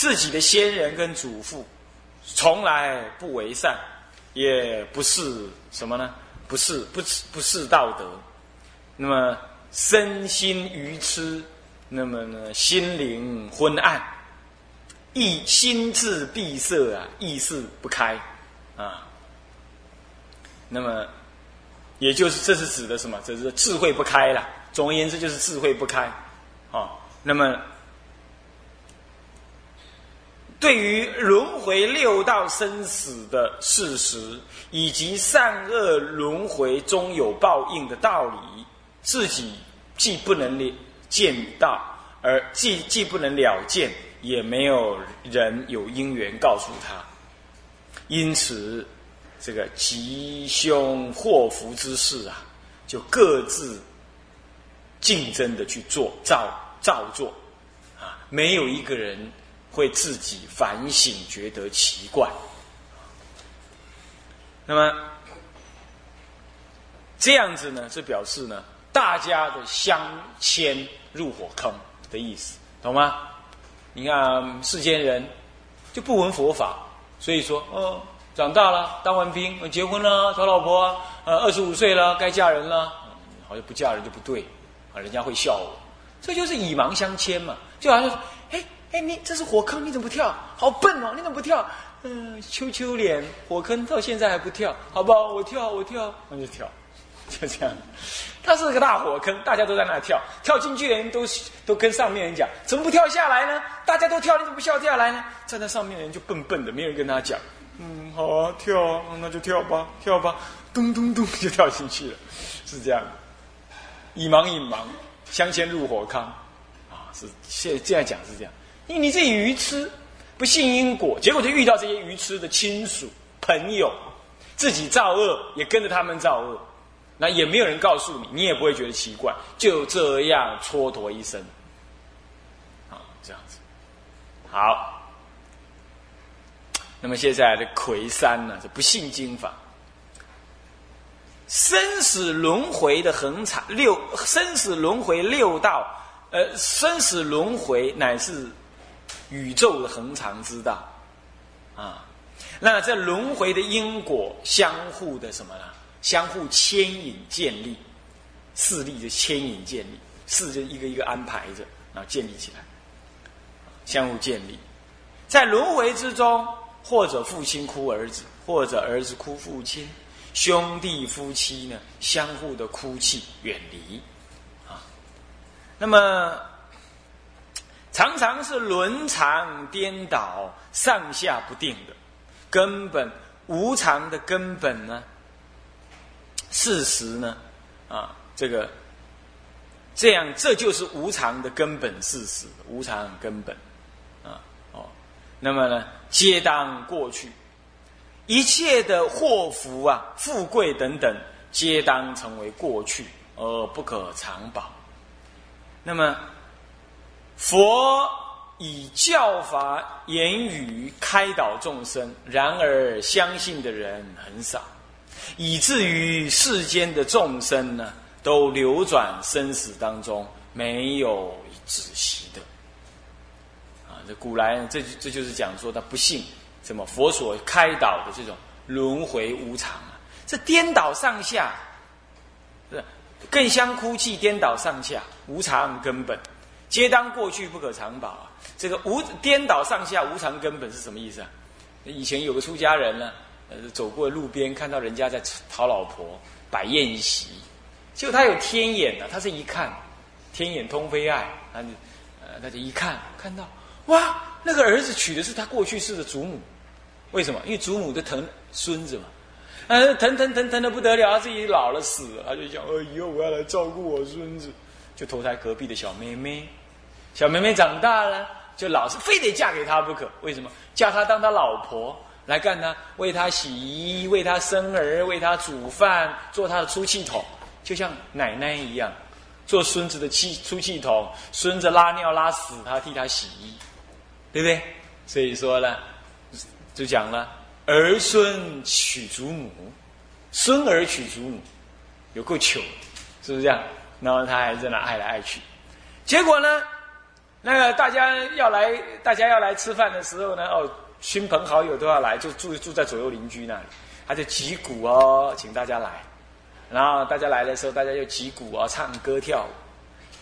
自己的先人跟祖父，从来不为善，也不是什么呢？不是不不是道德。那么身心愚痴，那么呢心灵昏暗，意心智闭塞啊，意识不开啊。那么也就是这是指的什么？这是智慧不开了。总而言之，就是智慧不开啊。那么。对于轮回六道生死的事实，以及善恶轮回中有报应的道理，自己既不能见到，而既既不能了见，也没有人有因缘告诉他。因此，这个吉凶祸福之事啊，就各自竞争的去做，照照做啊，没有一个人。会自己反省，觉得奇怪。那么这样子呢，是表示呢，大家的相牵入火坑的意思，懂吗？你看世间人就不闻佛法，所以说，哦，长大了，当完兵，结婚了，找老婆，呃，二十五岁了，该嫁人了，好像不嫁人就不对，啊，人家会笑我，这就是以盲相牵嘛，就好像，哎。哎，你这是火坑，你怎么不跳？好笨哦，你怎么不跳？嗯，秋秋脸，火坑到现在还不跳，好不好？我跳，我跳，那就跳，就这样。它是个大火坑，大家都在那跳，跳进去的人都都跟上面人讲，怎么不跳下来呢？大家都跳，你怎么不跳下来呢？站在上面的人就笨笨的，没人跟他讲。嗯，好啊，跳啊，那就跳吧，跳吧，咚咚咚就跳进去了，是这样。以盲引盲，相先入火坑，啊，是现这样讲是这样。因为你自己愚痴，不信因果，结果就遇到这些愚痴的亲属朋友，自己造恶也跟着他们造恶，那也没有人告诉你，你也不会觉得奇怪，就这样蹉跎一生，啊，这样子，好，那么现在的魁山呢，就不信经法，生死轮回的恒常六，生死轮回六道，呃，生死轮回乃是。宇宙的恒常之道，啊，那这轮回的因果相互的什么呢？相互牵引建立，势力的牵引建立，势就一个一个安排着，然后建立起来，相互建立，在轮回之中，或者父亲哭儿子，或者儿子哭父亲，兄弟夫妻呢相互的哭泣远离，啊，那么。常常是轮常颠倒、上下不定的，根本无常的根本呢？事实呢？啊，这个这样，这就是无常的根本事实，无常根本啊，哦，那么呢，皆当过去，一切的祸福啊、富贵等等，皆当成为过去，而不可长保。那么。佛以教法言语开导众生，然而相信的人很少，以至于世间的众生呢，都流转生死当中，没有止息的。啊，这古来这这就是讲说他不信什么佛所开导的这种轮回无常啊，这颠倒上下，是更相哭泣，颠倒上下，无常根本。皆当过去不可长保啊！这个无颠倒上下无常根本是什么意思啊？以前有个出家人呢，呃，走过路边看到人家在讨老婆摆宴席，结果他有天眼啊，他是一看，天眼通非爱，他就呃，他就一看看到哇，那个儿子娶的是他过去世的祖母，为什么？因为祖母在疼孙子嘛，呃，疼疼疼疼的不得了，自己老了死了，他就想，呃，以后我要来照顾我孙子，就投胎隔壁的小妹妹。小妹妹长大了，就老是非得嫁给他不可。为什么？嫁他当他老婆来干他，为他洗衣，为他生儿，为他煮饭，做他的出气筒，就像奶奶一样，做孙子的气出气筒。孙子拉尿拉屎，他替他洗衣，对不对？所以说呢，就讲了儿孙娶祖母，孙儿娶祖母，有够糗，是不是这样？然后他还在那爱来爱去，结果呢？那个大家要来，大家要来吃饭的时候呢，哦，亲朋好友都要来，就住住在左右邻居那里，他就击鼓哦，请大家来。然后大家来的时候，大家就击鼓啊，唱歌跳舞。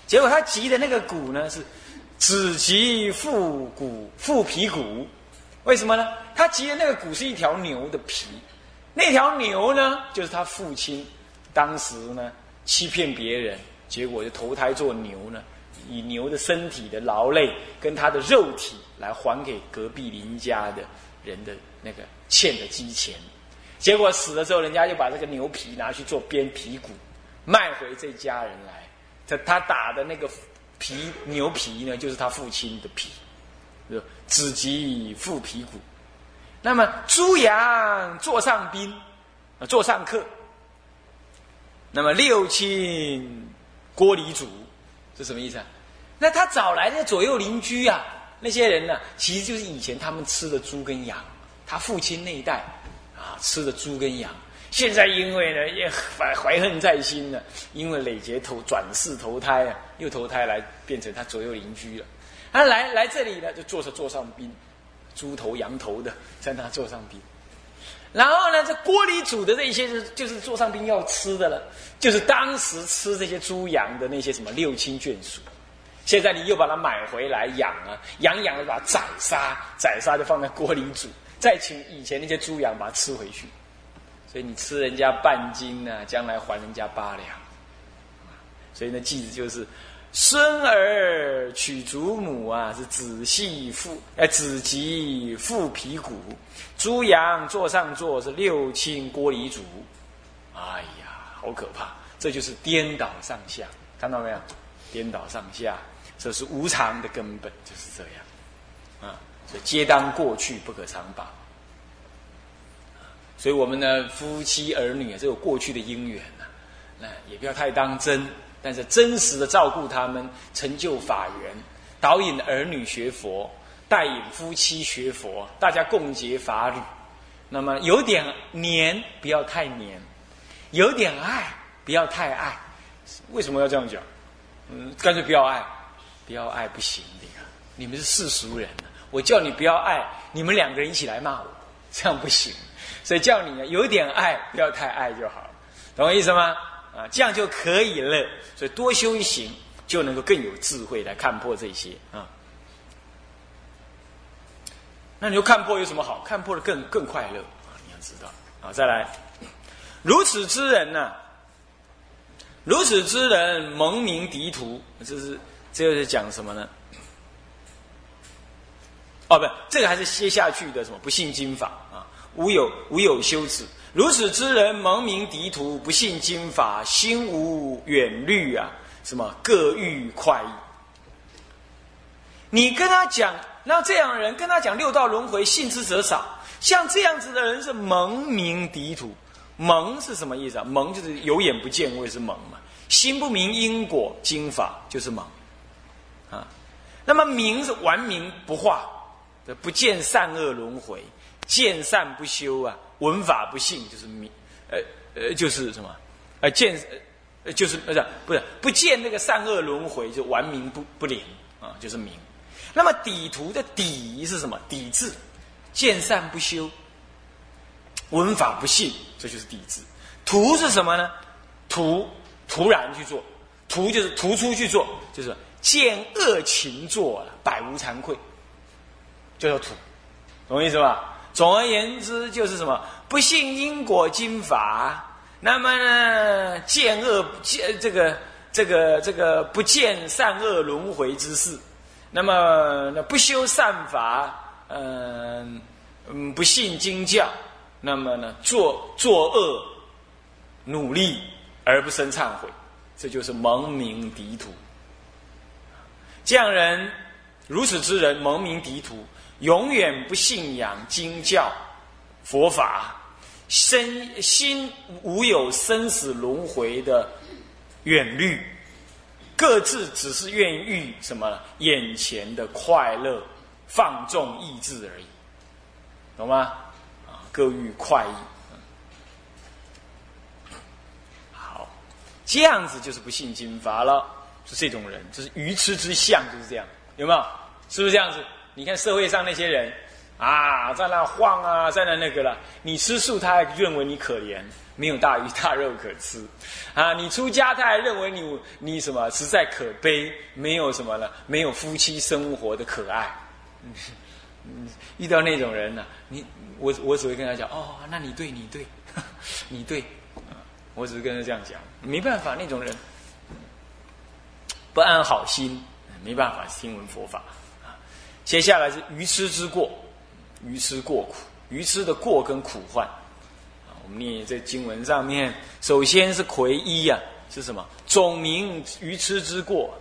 结果他击的那个鼓呢，是子击复鼓复皮鼓。为什么呢？他击的那个鼓是一条牛的皮，那条牛呢，就是他父亲当时呢欺骗别人，结果就投胎做牛呢。以牛的身体的劳累跟他的肉体来还给隔壁邻家的人的那个欠的鸡钱，结果死了之后，人家就把这个牛皮拿去做编皮骨，卖回这家人来。他他打的那个皮牛皮呢，就是他父亲的皮，子及父皮骨。那么猪羊座上宾啊，座上客。那么六亲锅里煮，是什么意思啊？那他找来的左右邻居啊，那些人呢，其实就是以前他们吃的猪跟羊，他父亲那一代啊吃的猪跟羊，现在因为呢也怀怀恨在心呢，因为累劫投转世投胎啊，又投胎来变成他左右邻居了。他来来这里呢，就坐着坐上宾，猪头羊头的在那坐上宾，然后呢，这锅里煮的这些是就是座上宾要吃的了，就是当时吃这些猪羊的那些什么六亲眷属。现在你又把它买回来养啊，养养了把它宰杀，宰杀就放在锅里煮，再请以前那些猪羊把它吃回去，所以你吃人家半斤呢，将来还人家八两。所以呢，句子就是：孙儿娶祖母啊，是子系父，哎，子及父皮骨；猪羊坐上座是六亲锅里煮。哎呀，好可怕！这就是颠倒上下，看到没有？颠倒上下。这是无常的根本，就是这样，啊，所以皆当过去，不可长保。所以我们呢，夫妻儿女啊，这有过去的因缘呐，那也不要太当真，但是真实的照顾他们，成就法缘，导引儿女学佛，带引夫妻学佛，大家共结法侣。那么有点黏，不要太黏；有点爱，不要太爱。为什么要这样讲？嗯，干脆不要爱。不要爱不行的呀！你们是世俗人我叫你不要爱，你们两个人一起来骂我，这样不行。所以叫你呢，有点爱，不要太爱就好了，懂我意思吗？啊，这样就可以了。所以多修一行，就能够更有智慧来看破这些啊。那你说看破有什么好？看破了更更快乐啊！你要知道啊，再来，如此之人呢，如此之人蒙名敌徒，这是。这个是讲什么呢？哦，不，这个还是接下去的什么？不信经法啊，无有无有修持。如此之人，蒙名敌徒，不信经法，心无远虑啊，什么各欲快意。你跟他讲，那这样的人跟他讲六道轮回，信之者少。像这样子的人是蒙名敌徒。蒙是什么意思啊？蒙就是有眼不见，谓是蒙嘛。心不明因果经法，就是蒙。啊那么明是顽明不化，不见善恶轮回，见善不修啊，闻法不信，就是明，呃呃，就是什么，呃见，呃就是不是不是不见那个善恶轮回，就顽明不不灵啊，就是明。那么底图的底是什么？底字，见善不修，闻法不信，这就是底字。图是什么呢？图突然去做，图就是突出去做，就是。见恶勤作，百无惭愧，就叫土，懂我意思吧？总而言之，就是什么不信因果经法，那么呢，见恶见这个这个这个不见善恶轮回之事，那么那不修善法，嗯嗯，不信经教，那么呢，作作恶，努力而不生忏悔，这就是蒙名敌土。这样人，如此之人，蒙名敌徒，永远不信仰经教、佛法，身心无有生死轮回的远虑，各自只是愿欲什么眼前的快乐，放纵意志而已，懂吗？啊，各欲快意。好，这样子就是不信经法了。是这种人，就是愚痴之相，就是这样。有没有？是不是这样子？你看社会上那些人啊，在那晃啊，在那那个了。你吃素，他还认为你可怜，没有大鱼大肉可吃啊。你出家，他还认为你你什么实在可悲，没有什么了，没有夫妻生活的可爱。嗯，遇到那种人呢，你我我只会跟他讲哦，那你对，你对，你对，我只是跟他这样讲，没办法，那种人不安好心，没办法听闻佛法。接下来是愚痴之过，愚痴过苦，愚痴的过跟苦患。我们念在经文上面，首先是魁一呀，是什么？总名愚痴之过，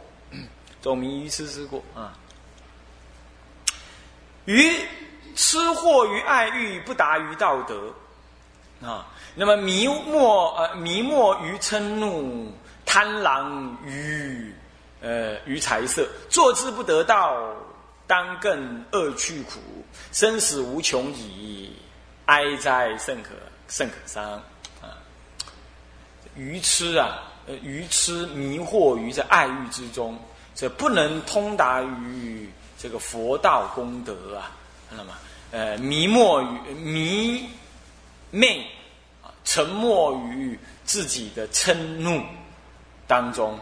总名愚痴之过啊。愚痴惑于爱欲不达于道德啊，那么迷没呃迷没于嗔怒贪狼于呃于财色，坐之不得道，当更恶趣苦，生死无穷矣，哀哉甚可甚可伤啊！愚痴啊，愚痴迷惑于这爱欲之中，这不能通达于。这个佛道功德啊，看到吗？呃，迷没于迷昧啊，沉没于自己的嗔怒当中，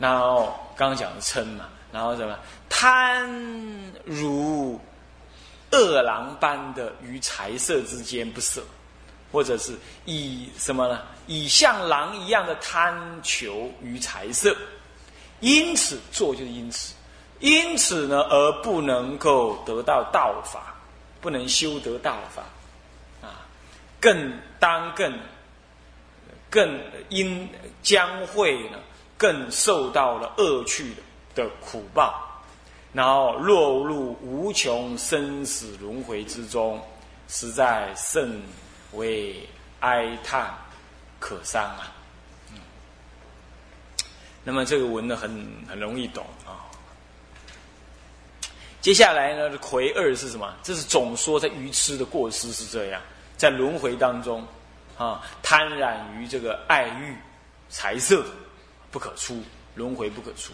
然后刚刚讲的嗔嘛，然后什么贪如饿狼般的于财色之间不舍，或者是以什么呢？以像狼一样的贪求于财色，因此做就是因此。因此呢，而不能够得到道法，不能修得道法，啊，更当更更应将会呢，更受到了恶趣的苦报，然后落入无穷生死轮回之中，实在甚为哀叹可伤啊。那么这个文呢，很很容易懂啊。接下来呢，魁二是什么？这是总说在愚痴的过失是这样，在轮回当中，啊，贪染于这个爱欲、财色，不可出轮回，不可出。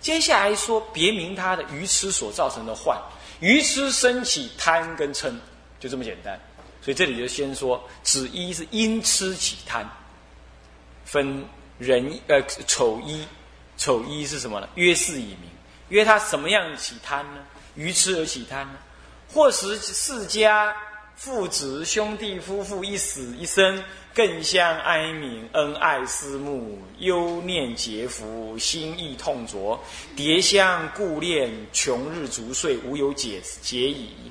接下来说别名他的愚痴所造成的患，愚痴升起贪跟嗔，就这么简单。所以这里就先说，子一是因痴起贪，分人呃丑一，丑一是什么呢？约是以名。约他什么样起贪呢？愚痴而起贪呢？或时世家父子兄弟夫妇一死一生，更相哀悯，恩爱思慕，忧念结福，心意痛灼，迭相顾恋，穷日逐岁，无有解解矣。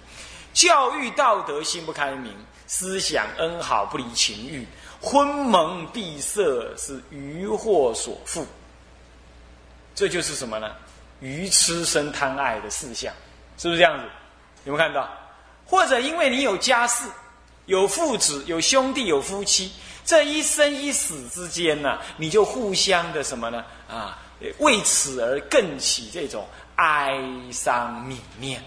教育道德心不开明，思想恩好不离情欲，昏蒙闭塞是愚惑所缚。这就是什么呢？愚痴生贪爱的事项，是不是这样子？有没有看到？或者因为你有家室、有父子、有兄弟、有夫妻，这一生一死之间呢，你就互相的什么呢？啊，为此而更起这种哀伤泯念。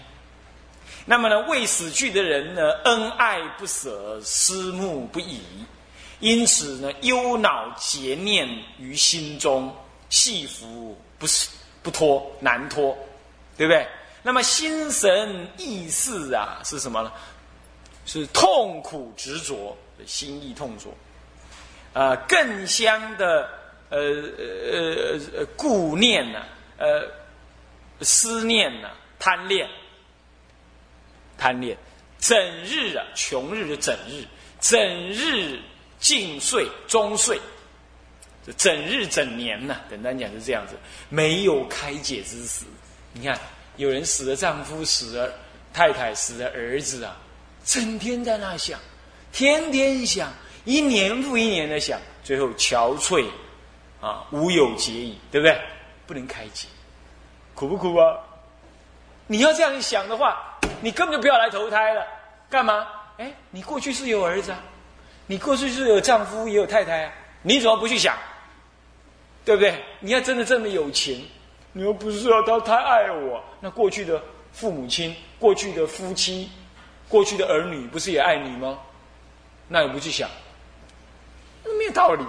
那么呢，为死去的人呢，恩爱不舍，思慕不已，因此呢，忧恼结念于心中，系服不是。不脱难脱，对不对？那么心神意识啊，是什么呢？是痛苦执着，心意痛着，啊，更香的呃呃呃呃顾念呢，呃思念呢，贪恋，贪恋，整日啊，穷日的整日，整日尽岁终岁。整日整年呢？简单讲是这样子，没有开解之时。你看，有人死了，丈夫死了，太太死了，儿子啊，整天在那想，天天想，一年复一年的想，最后憔悴啊，无有解矣，对不对？不能开解，苦不苦啊？你要这样想的话，你根本就不要来投胎了，干嘛？哎，你过去是有儿子啊，你过去是有丈夫也有太太啊，你怎么不去想？对不对？你要真的这么有情，你又不是啊？他太爱我，那过去的父母亲、过去的夫妻、过去的儿女，不是也爱你吗？那也不去想，那没有道理，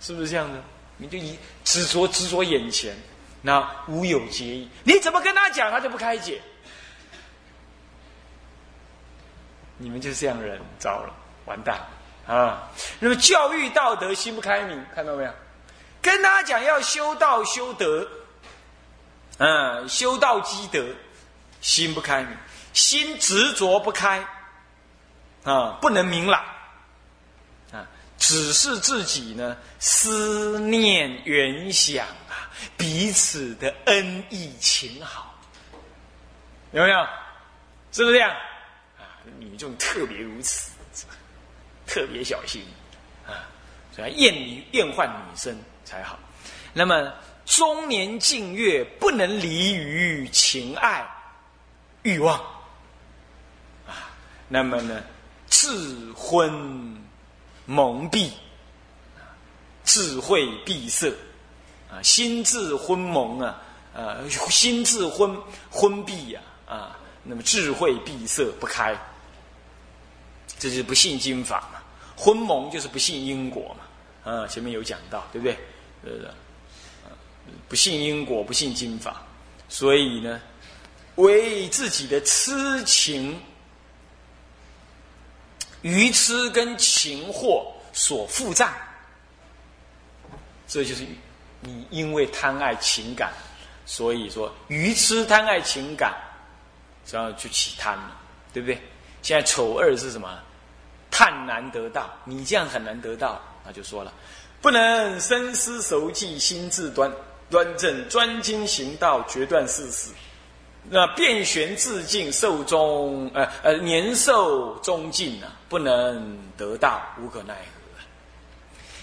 是不是这样的？你就以执着执着眼前，那无有结义，你怎么跟他讲，他就不开解。你们就是这样人，糟了，完蛋啊！那么教育道德，心不开明，看到没有？跟他讲要修道修德，嗯，修道积德，心不开明，心执着不开，啊，不能明朗，啊，只是自己呢思念原想啊，彼此的恩义情好，有没有？是不是这样？啊女众特别如此，特别小心啊，所以厌女厌患女生才好。那么中年静月不能离于情爱欲望啊，那么呢，智昏蒙蔽，智慧闭塞啊，心智昏蒙啊，呃，心智昏昏闭呀啊，那么智慧闭塞不开。这是不信经法嘛，昏蒙就是不信因果嘛，啊，前面有讲到，对不对？对不对？不信因果，不信经法，所以呢，为自己的痴情、愚痴跟情惑所负债，这就是你因为贪爱情感，所以说愚痴贪爱情感，然后就起贪了，对不对？现在丑二是什么？贪难得到，你这样很难得到。那就说了，不能深思熟记，心自端端正，专精行道，决断世事。那变玄自尽，寿终呃呃年寿终尽啊，不能得到，无可奈何。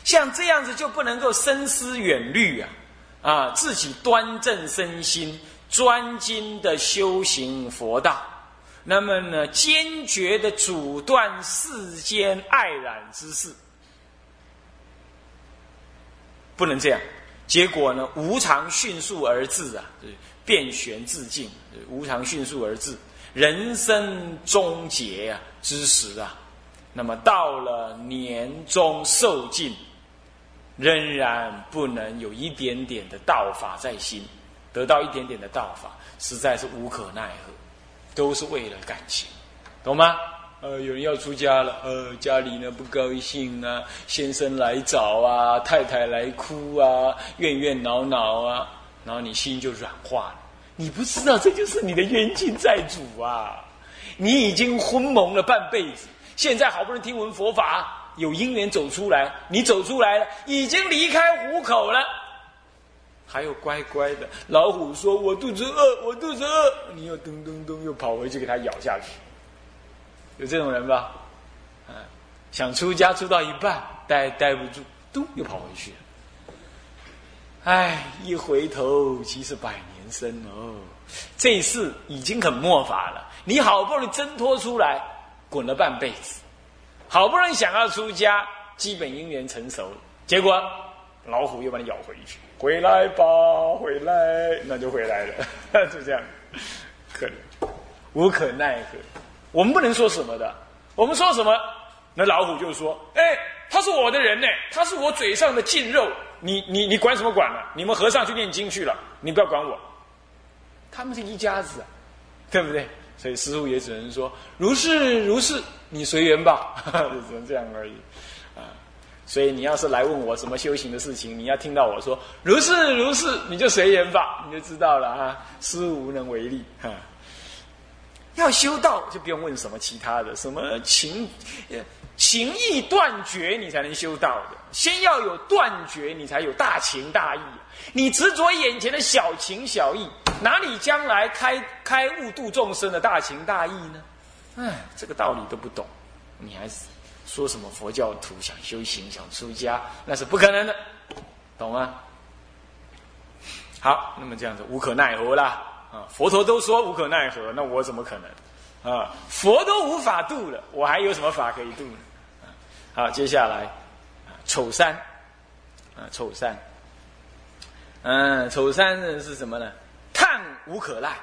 像这样子就不能够深思远虑啊啊，自己端正身心，专精的修行佛道。那么呢，坚决的阻断世间爱染之事，不能这样。结果呢，无常迅速而至啊，变玄自尽，无常迅速而至，人生终结啊之时啊，那么到了年终受尽，仍然不能有一点点的道法在心，得到一点点的道法，实在是无可奈何。都是为了感情，懂吗？呃，有人要出家了，呃，家里呢不高兴啊，先生来找啊，太太来哭啊，怨怨恼恼啊，然后你心就软化了。你不知道这就是你的冤亲债主啊！你已经昏蒙了半辈子，现在好不容易听闻佛法，有因缘走出来，你走出来了，已经离开虎口了。还有乖乖的老虎说：“我肚子饿，我肚子饿。”你又咚咚咚又跑回去给它咬下去，有这种人吧？想出家出到一半，待待不住，咚又跑回去。哎，一回头即是百年身哦。这事已经很末法了。你好不容易挣脱出来，滚了半辈子，好不容易想要出家，基本因缘成熟，结果老虎又把你咬回去。回来吧，回来，那就回来了，就这样，可能无可奈何。我们不能说什么的，我们说什么，那老虎就说：“哎，他是我的人呢，他是我嘴上的劲肉，你你你管什么管呢？你们和尚去念经去了，你不要管我。他们是一家子，对不对？所以师傅也只能说：如是如是，你随缘吧，就只能这样而已啊。”所以你要是来问我什么修行的事情，你要听到我说如是如是，你就随缘吧，你就知道了啊。师无能为力哈。要修道就不用问什么其他的，什么情情义断绝，你才能修道的。先要有断绝，你才有大情大义。你执着眼前的小情小义，哪里将来开开悟度众生的大情大义呢？哎，这个道理都不懂，你还是。说什么佛教徒想修行想出家，那是不可能的，懂吗？好，那么这样子无可奈何啦啊！佛陀都说无可奈何，那我怎么可能啊？佛都无法度了，我还有什么法可以度呢？好，接下来丑三啊，丑三，嗯，丑三是什么呢？叹无可赖，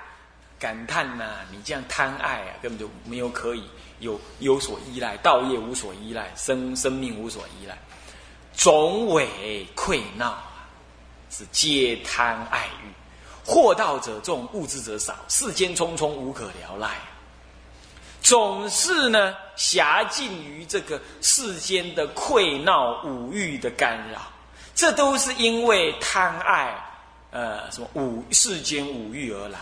感叹呐，你这样贪爱啊，根本就没有可以。有有所依赖，道业无所依赖，生生命无所依赖，总委溃闹啊，是皆贪爱欲，惑道者众，物质者少，世间匆匆，无可聊赖。总是呢，狭尽于这个世间的溃闹、五欲的干扰，这都是因为贪爱，呃，什么五世间五欲而来。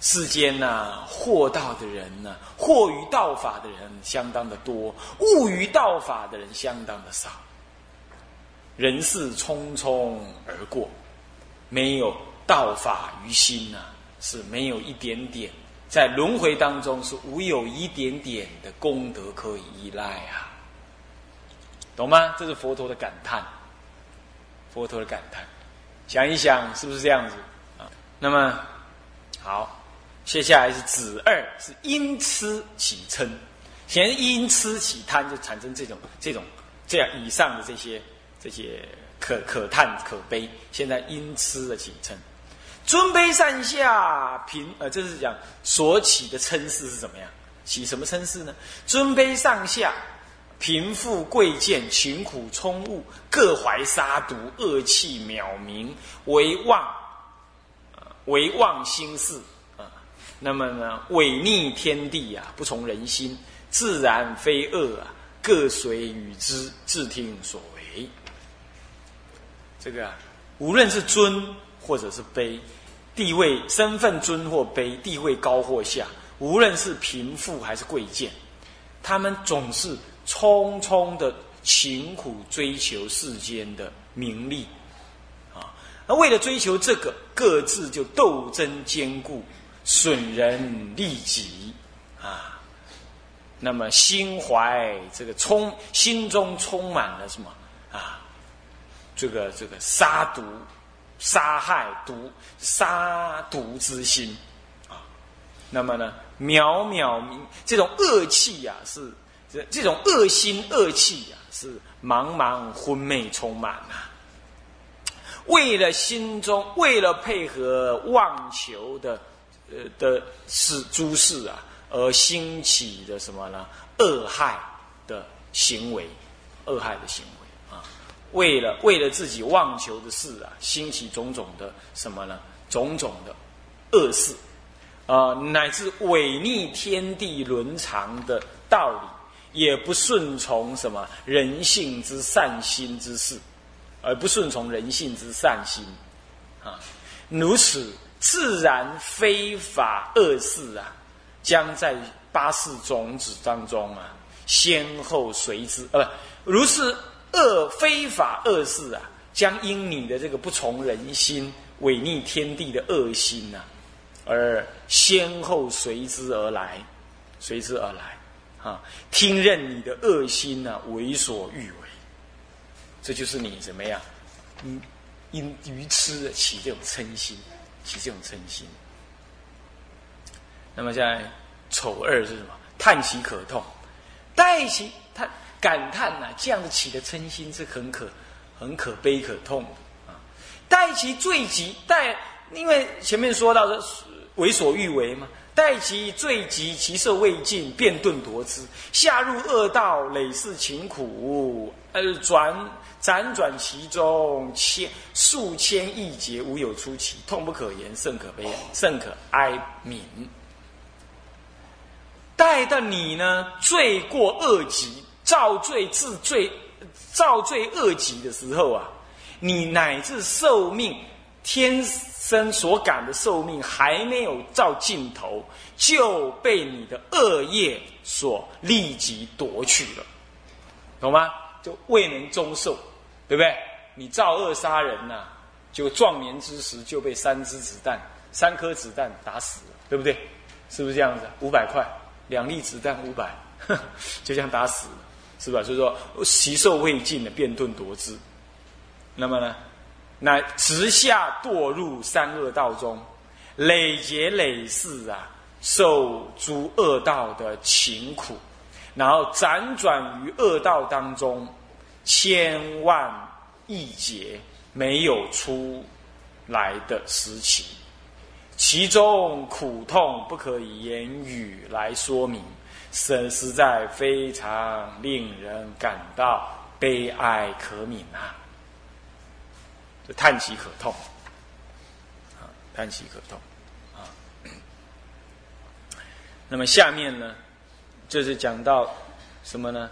世间呐，惑道的人呢，惑于道法的人相当的多，悟于道法的人相当的少。人世匆匆而过，没有道法于心呐，是没有一点点。在轮回当中是无有一点点的功德可以依赖啊，懂吗？这是佛陀的感叹，佛陀的感叹。想一想，是不是这样子啊？那么好，接下来是子二，是因痴起嗔，先因痴起贪，就产生这种这种这样以上的这些这些可可叹可悲。现在因痴的起嗔。尊卑上下平，呃，这是讲所起的称势是怎么样？起什么称势呢？尊卑上下、贫富贵贱、勤苦充物，各怀杀毒、恶气渺冥，为妄，为妄心事啊。那么呢，违逆天地啊，不从人心，自然非恶啊，各随与之，自听所为。这个，无论是尊或者是卑。地位、身份尊或卑，地位高或下，无论是贫富还是贵贱，他们总是匆匆的勤苦追求世间的名利，啊，那为了追求这个，各自就斗争坚固，损人利己，啊，那么心怀这个充，心中充满了什么啊？这个这个杀毒。杀害毒杀毒之心啊，那么呢，渺渺明这种恶气呀，是这这种恶心恶气呀，是茫茫昏昧充满啊。为了心中，为了配合妄求的呃的是诸事啊，而兴起的什么呢？恶害的行为，恶害的行为。为了为了自己妄求的事啊，兴起种种的什么呢？种种的恶事啊，乃至违逆天地伦常的道理，也不顺从什么人性之善心之事，而不顺从人性之善心啊，如此自然非法恶事啊，将在八世种子当中啊，先后随之，呃，不如是。恶非法恶事啊，将因你的这个不从人心、违逆天地的恶心呐，而先后随之而来，随之而来，啊，听任你的恶心呐为所欲为，这就是你怎么样？嗯，因愚痴起这种嗔心，起这种嗔心。那么现在丑二是什么？叹息可痛，待其叹。感叹呐，这样子起的嗔心是很可、很可悲可痛的啊！待其罪极，待因为前面说到的为所欲为嘛，待其罪极，其色未尽，便顿夺之，下入恶道，累世勤苦，而转辗转其中，千数千亿劫，无有出奇，痛不可言，甚可悲，甚可哀悯。待到你呢，罪过恶极。造罪治罪，造罪恶极的时候啊，你乃至寿命天生所感的寿命还没有到尽头，就被你的恶业所立即夺去了，懂吗？就未能终寿，对不对？你造恶杀人呐，就壮年之时就被三支子弹、三颗子弹打死了，对不对？是不是这样子？五百块，两粒子弹五百，就这样打死了。是吧？所以说，习寿未尽的便顿夺之。那么呢，那直下堕入三恶道中，累劫累世啊，受诸恶道的勤苦，然后辗转于恶道当中，千万亿劫没有出来的时期，其中苦痛不可以言语来说明。实实在非常令人感到悲哀可悯啊！这叹息可痛啊！叹息可痛啊。那么下面呢，就是讲到什么呢？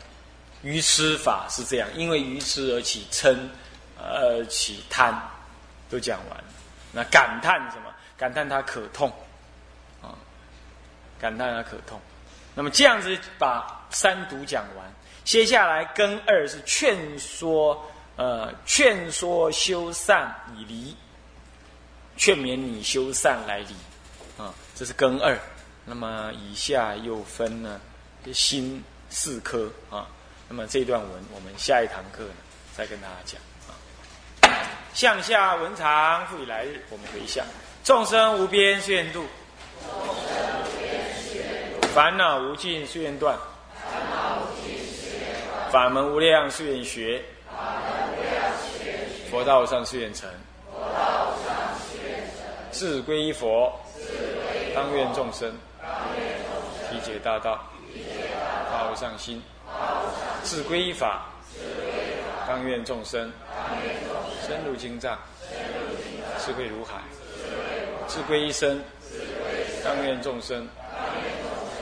愚痴法是这样，因为愚痴而起嗔，而起贪，都讲完了。那感叹什么？感叹它可痛啊！感叹它可痛。那么这样子把三毒讲完，接下来根二是劝说，呃，劝说修善以离，劝勉你修善来离，啊，这是根二。那么以下又分呢，心四科啊。那么这段文，我们下一堂课呢，再跟大家讲啊。向下文长，复以来日，我们回向。众生无边誓愿度，烦恼无尽誓愿断，法门无量誓愿学，佛道无上誓愿成，自归依佛，当愿众生。体解大道，发无上心，自归依法，当愿众生。深入经藏，智慧如海。智归一生，当愿众生